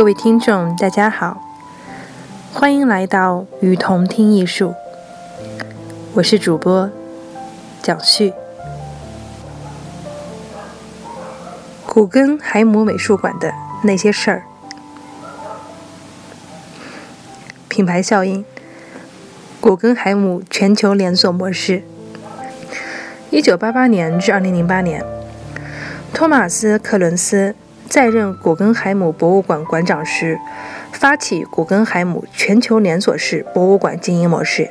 各位听众，大家好，欢迎来到与同听艺术。我是主播蒋旭。古根海姆美术馆的那些事儿。品牌效应：古根海姆全球连锁模式。一九八八年至二零零八年，托马斯·克伦斯。在任古根海姆博物馆馆长时，发起古根海姆全球连锁式博物馆经营模式。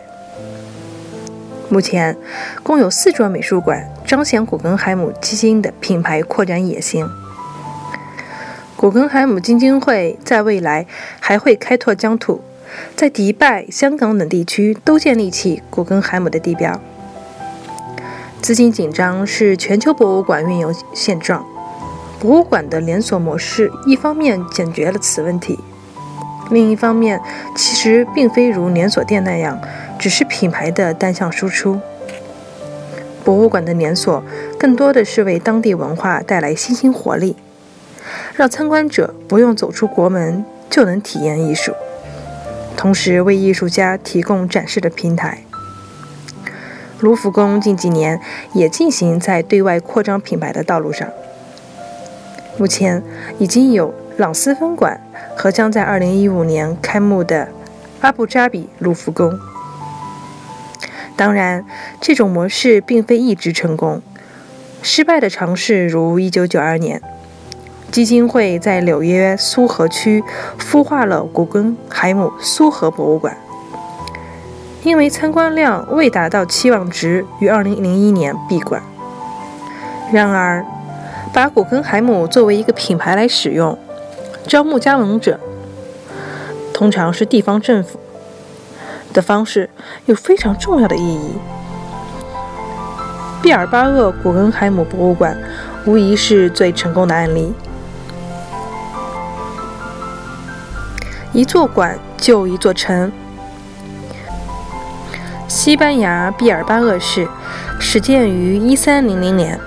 目前，共有四座美术馆彰显古根海姆基金的品牌扩展野心。古根海姆基金会在未来还会开拓疆土，在迪拜、香港等地区都建立起古根海姆的地标。资金紧张是全球博物馆运营现状。博物馆的连锁模式，一方面解决了此问题，另一方面其实并非如连锁店那样，只是品牌的单向输出。博物馆的连锁更多的是为当地文化带来新兴活力，让参观者不用走出国门就能体验艺术，同时为艺术家提供展示的平台。卢浮宫近几年也进行在对外扩张品牌的道路上。目前已经有朗斯分馆和将在2015年开幕的阿布扎比卢浮宫。当然，这种模式并非一直成功，失败的尝试如1992年，基金会在纽约苏荷区孵化了古根海姆苏荷博物馆，因为参观量未达到期望值，于2001年闭馆。然而，把古根海姆作为一个品牌来使用，招募加盟者，通常是地方政府的方式，有非常重要的意义。毕尔巴鄂古根海姆博物馆无疑是最成功的案例。一座馆就一座城。西班牙毕尔巴鄂市始建于一三零零年。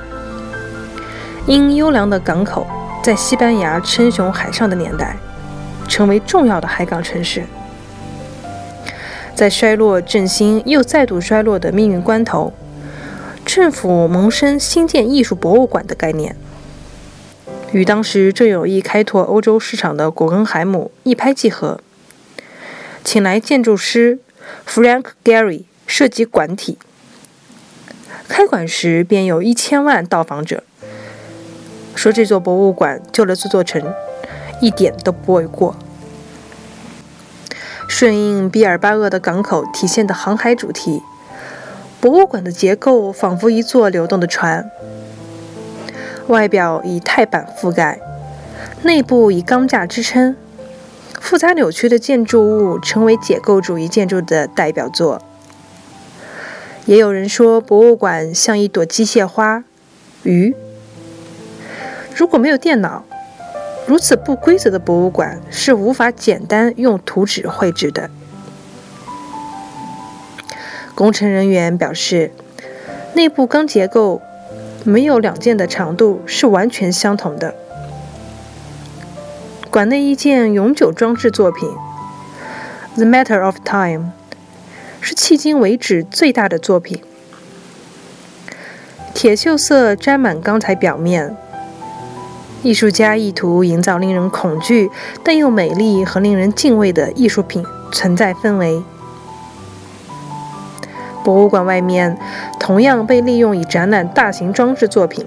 因优良的港口，在西班牙称雄海上的年代，成为重要的海港城市。在衰落振兴又再度衰落的命运关头，政府萌生新建艺术博物馆的概念，与当时正有意开拓欧洲市场的古根海姆一拍即合，请来建筑师 Frank Gehry 设计馆体。开馆时便有一千万到访者。说这座博物馆救了这座城，一点都不为过。顺应毕尔巴鄂的港口体现的航海主题，博物馆的结构仿佛一座流动的船，外表以钛板覆盖，内部以钢架支撑，复杂扭曲的建筑物成为解构主义建筑的代表作。也有人说，博物馆像一朵机械花，鱼。如果没有电脑，如此不规则的博物馆是无法简单用图纸绘制的。工程人员表示，内部钢结构没有两件的长度是完全相同的。馆内一件永久装置作品《The Matter of Time》是迄今为止最大的作品，铁锈色沾满钢材表面。艺术家意图营造令人恐惧但又美丽和令人敬畏的艺术品存在氛围。博物馆外面同样被利用以展览大型装置作品，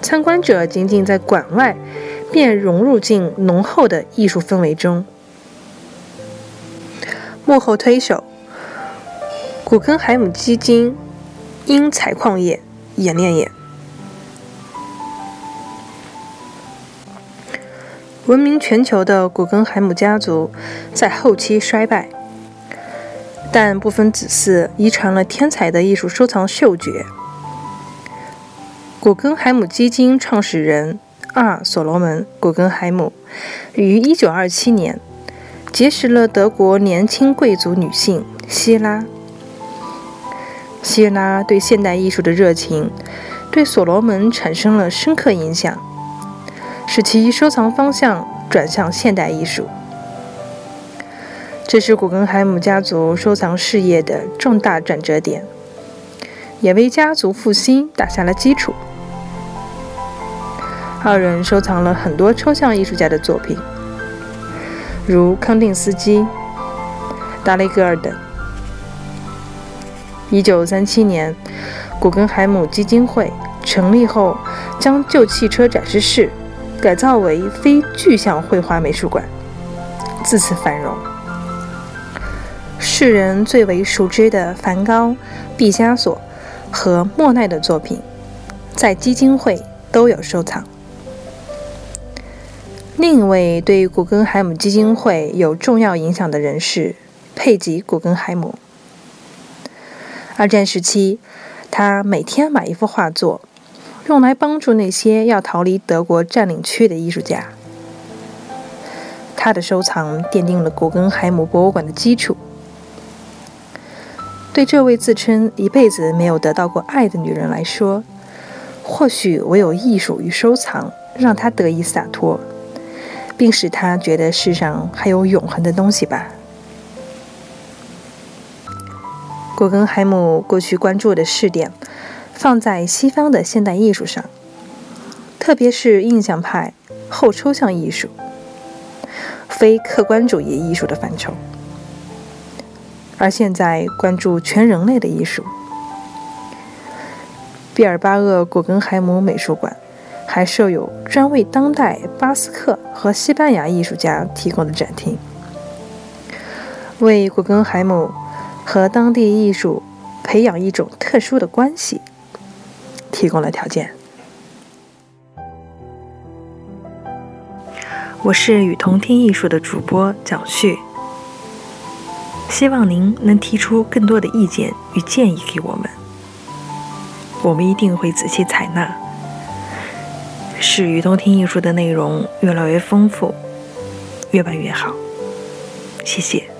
参观者仅仅在馆外便融入进浓厚的艺术氛围中。幕后推手：古根海姆基金因采矿业演练演。闻名全球的古根海姆家族在后期衰败，但部分子嗣遗传了天才的艺术收藏嗅觉。古根海姆基金创始人阿尔·所罗门·古根海姆于1927年结识了德国年轻贵族女性希拉。希拉对现代艺术的热情对所罗门产生了深刻影响。使其收藏方向转向现代艺术，这是古根海姆家族收藏事业的重大转折点，也为家族复兴打下了基础。二人收藏了很多抽象艺术家的作品，如康定斯基、达雷格尔等。一九三七年，古根海姆基金会成立后，将旧汽车展示室。改造为非具象绘画美术馆，自此繁荣。世人最为熟知的梵高、毕加索和莫奈的作品，在基金会都有收藏。另一位对古根海姆基金会有重要影响的人是佩吉·古根海姆。二战时期，他每天买一幅画作。用来帮助那些要逃离德国占领区的艺术家。他的收藏奠定了古根海姆博物馆的基础。对这位自称一辈子没有得到过爱的女人来说，或许唯有艺术与收藏让她得以洒脱，并使她觉得世上还有永恒的东西吧。古根海姆过去关注的试点。放在西方的现代艺术上，特别是印象派、后抽象艺术、非客观主义艺术的范畴。而现在关注全人类的艺术。毕尔巴鄂古根海姆美术馆还设有专为当代巴斯克和西班牙艺术家提供的展厅，为古根海姆和当地艺术培养一种特殊的关系。提供了条件。我是雨桐听艺术的主播蒋旭，希望您能提出更多的意见与建议给我们，我们一定会仔细采纳，使与同听艺术的内容越来越丰富，越办越好。谢谢。